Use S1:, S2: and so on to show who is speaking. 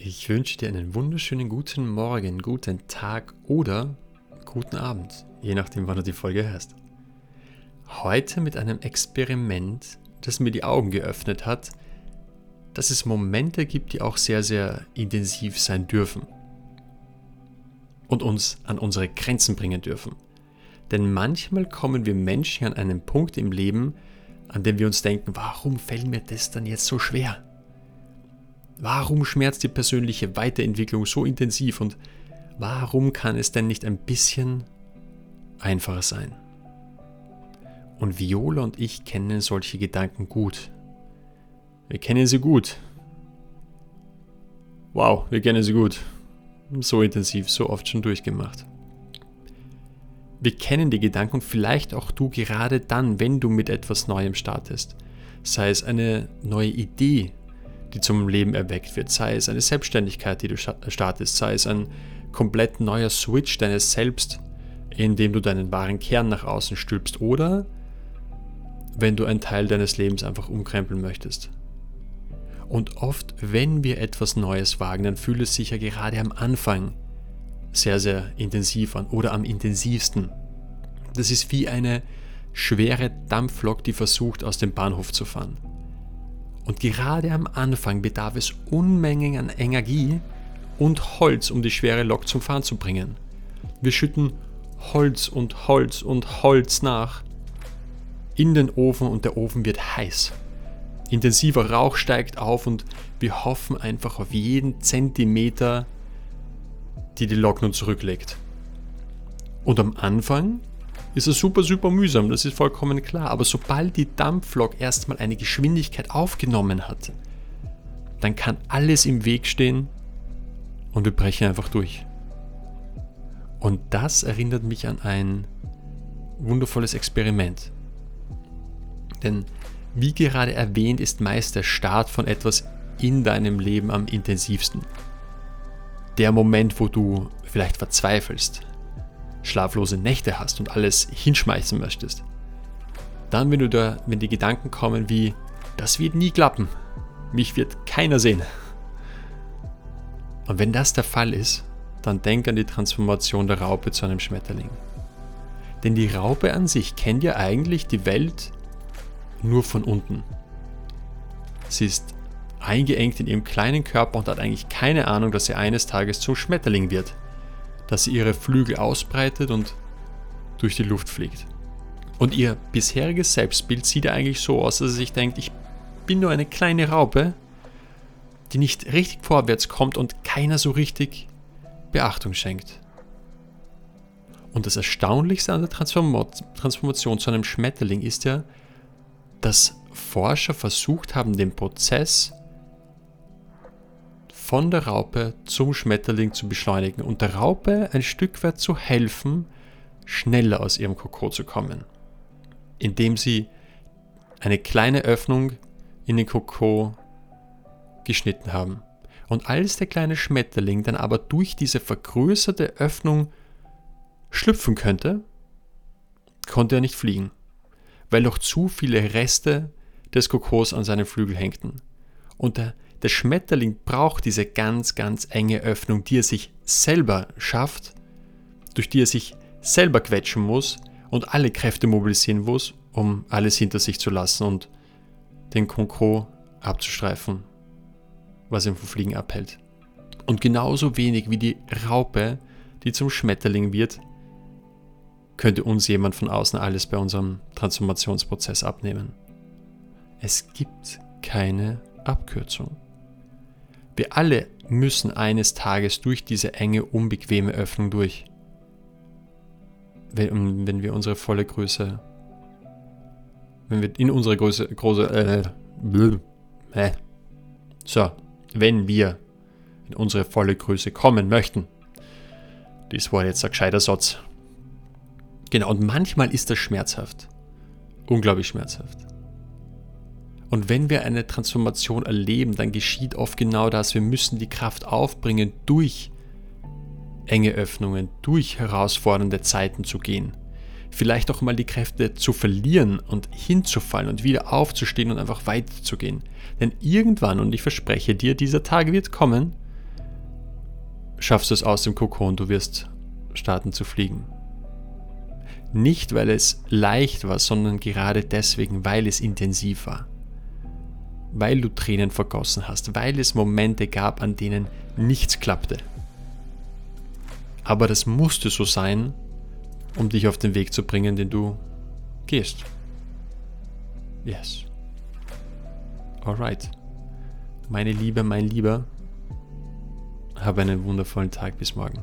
S1: Ich wünsche dir einen wunderschönen guten Morgen, guten Tag oder guten Abend, je nachdem, wann du die Folge hörst. Heute mit einem Experiment, das mir die Augen geöffnet hat, dass es Momente gibt, die auch sehr, sehr intensiv sein dürfen und uns an unsere Grenzen bringen dürfen. Denn manchmal kommen wir Menschen an einen Punkt im Leben, an dem wir uns denken, warum fällt mir das dann jetzt so schwer? Warum schmerzt die persönliche Weiterentwicklung so intensiv und warum kann es denn nicht ein bisschen einfacher sein? Und Viola und ich kennen solche Gedanken gut. Wir kennen sie gut. Wow, wir kennen sie gut. So intensiv, so oft schon durchgemacht. Wir kennen die Gedanken vielleicht auch du gerade dann, wenn du mit etwas Neuem startest. Sei es eine neue Idee, die zum Leben erweckt wird, sei es eine Selbstständigkeit, die du startest, sei es ein komplett neuer Switch deines Selbst, in dem du deinen wahren Kern nach außen stülpst, oder wenn du einen Teil deines Lebens einfach umkrempeln möchtest. Und oft, wenn wir etwas Neues wagen, dann fühlt es sich ja gerade am Anfang sehr, sehr intensiv an oder am intensivsten. Das ist wie eine schwere Dampflok, die versucht, aus dem Bahnhof zu fahren. Und gerade am Anfang bedarf es Unmengen an Energie und Holz, um die schwere Lok zum Fahren zu bringen. Wir schütten Holz und Holz und Holz nach in den Ofen und der Ofen wird heiß. Intensiver Rauch steigt auf und wir hoffen einfach auf jeden Zentimeter, die die Lok nun zurücklegt. Und am Anfang ist es super, super mühsam, das ist vollkommen klar. Aber sobald die Dampflok erstmal eine Geschwindigkeit aufgenommen hat, dann kann alles im Weg stehen und wir brechen einfach durch. Und das erinnert mich an ein wundervolles Experiment. Denn wie gerade erwähnt, ist meist der Start von etwas in deinem Leben am intensivsten. Der Moment, wo du vielleicht verzweifelst, schlaflose Nächte hast und alles hinschmeißen möchtest. Dann, wenn, du da, wenn die Gedanken kommen wie, das wird nie klappen, mich wird keiner sehen. Und wenn das der Fall ist, dann denk an die Transformation der Raupe zu einem Schmetterling. Denn die Raupe an sich kennt ja eigentlich die Welt nur von unten. Sie ist eingeengt in ihrem kleinen Körper und hat eigentlich keine Ahnung, dass sie eines Tages zum Schmetterling wird dass sie ihre Flügel ausbreitet und durch die Luft fliegt. Und ihr bisheriges Selbstbild sieht eigentlich so aus, dass sie sich denkt, ich bin nur eine kleine Raupe, die nicht richtig vorwärts kommt und keiner so richtig Beachtung schenkt. Und das Erstaunlichste an der Transformation zu einem Schmetterling ist ja, dass Forscher versucht haben, den Prozess von der Raupe zum Schmetterling zu beschleunigen und der Raupe ein Stück weit zu helfen, schneller aus ihrem Kokon zu kommen, indem sie eine kleine Öffnung in den Kokon geschnitten haben. Und als der kleine Schmetterling dann aber durch diese vergrößerte Öffnung schlüpfen könnte, konnte er nicht fliegen, weil noch zu viele Reste des Kokos an seinen Flügel hängten. Und der der Schmetterling braucht diese ganz, ganz enge Öffnung, die er sich selber schafft, durch die er sich selber quetschen muss und alle Kräfte mobilisieren muss, um alles hinter sich zu lassen und den Konkro abzustreifen, was ihn vom Fliegen abhält. Und genauso wenig wie die Raupe, die zum Schmetterling wird, könnte uns jemand von außen alles bei unserem Transformationsprozess abnehmen. Es gibt keine Abkürzung. Wir alle müssen eines Tages durch diese enge, unbequeme Öffnung durch. Wenn, wenn wir unsere volle Größe, wenn wir in unsere Größe, große, äh, äh, so, wenn wir in unsere volle Größe kommen möchten. Das war jetzt ein gescheiter Satz. Genau, und manchmal ist das schmerzhaft. Unglaublich schmerzhaft. Und wenn wir eine Transformation erleben, dann geschieht oft genau das. Wir müssen die Kraft aufbringen, durch enge Öffnungen, durch herausfordernde Zeiten zu gehen. Vielleicht auch mal die Kräfte zu verlieren und hinzufallen und wieder aufzustehen und einfach weiterzugehen. Denn irgendwann, und ich verspreche dir, dieser Tag wird kommen, schaffst du es aus dem Kokon, du wirst starten zu fliegen. Nicht, weil es leicht war, sondern gerade deswegen, weil es intensiv war. Weil du Tränen vergossen hast, weil es Momente gab, an denen nichts klappte. Aber das musste so sein, um dich auf den Weg zu bringen, den du gehst. Yes. Alright. Meine Liebe, mein Lieber, habe einen wundervollen Tag bis morgen.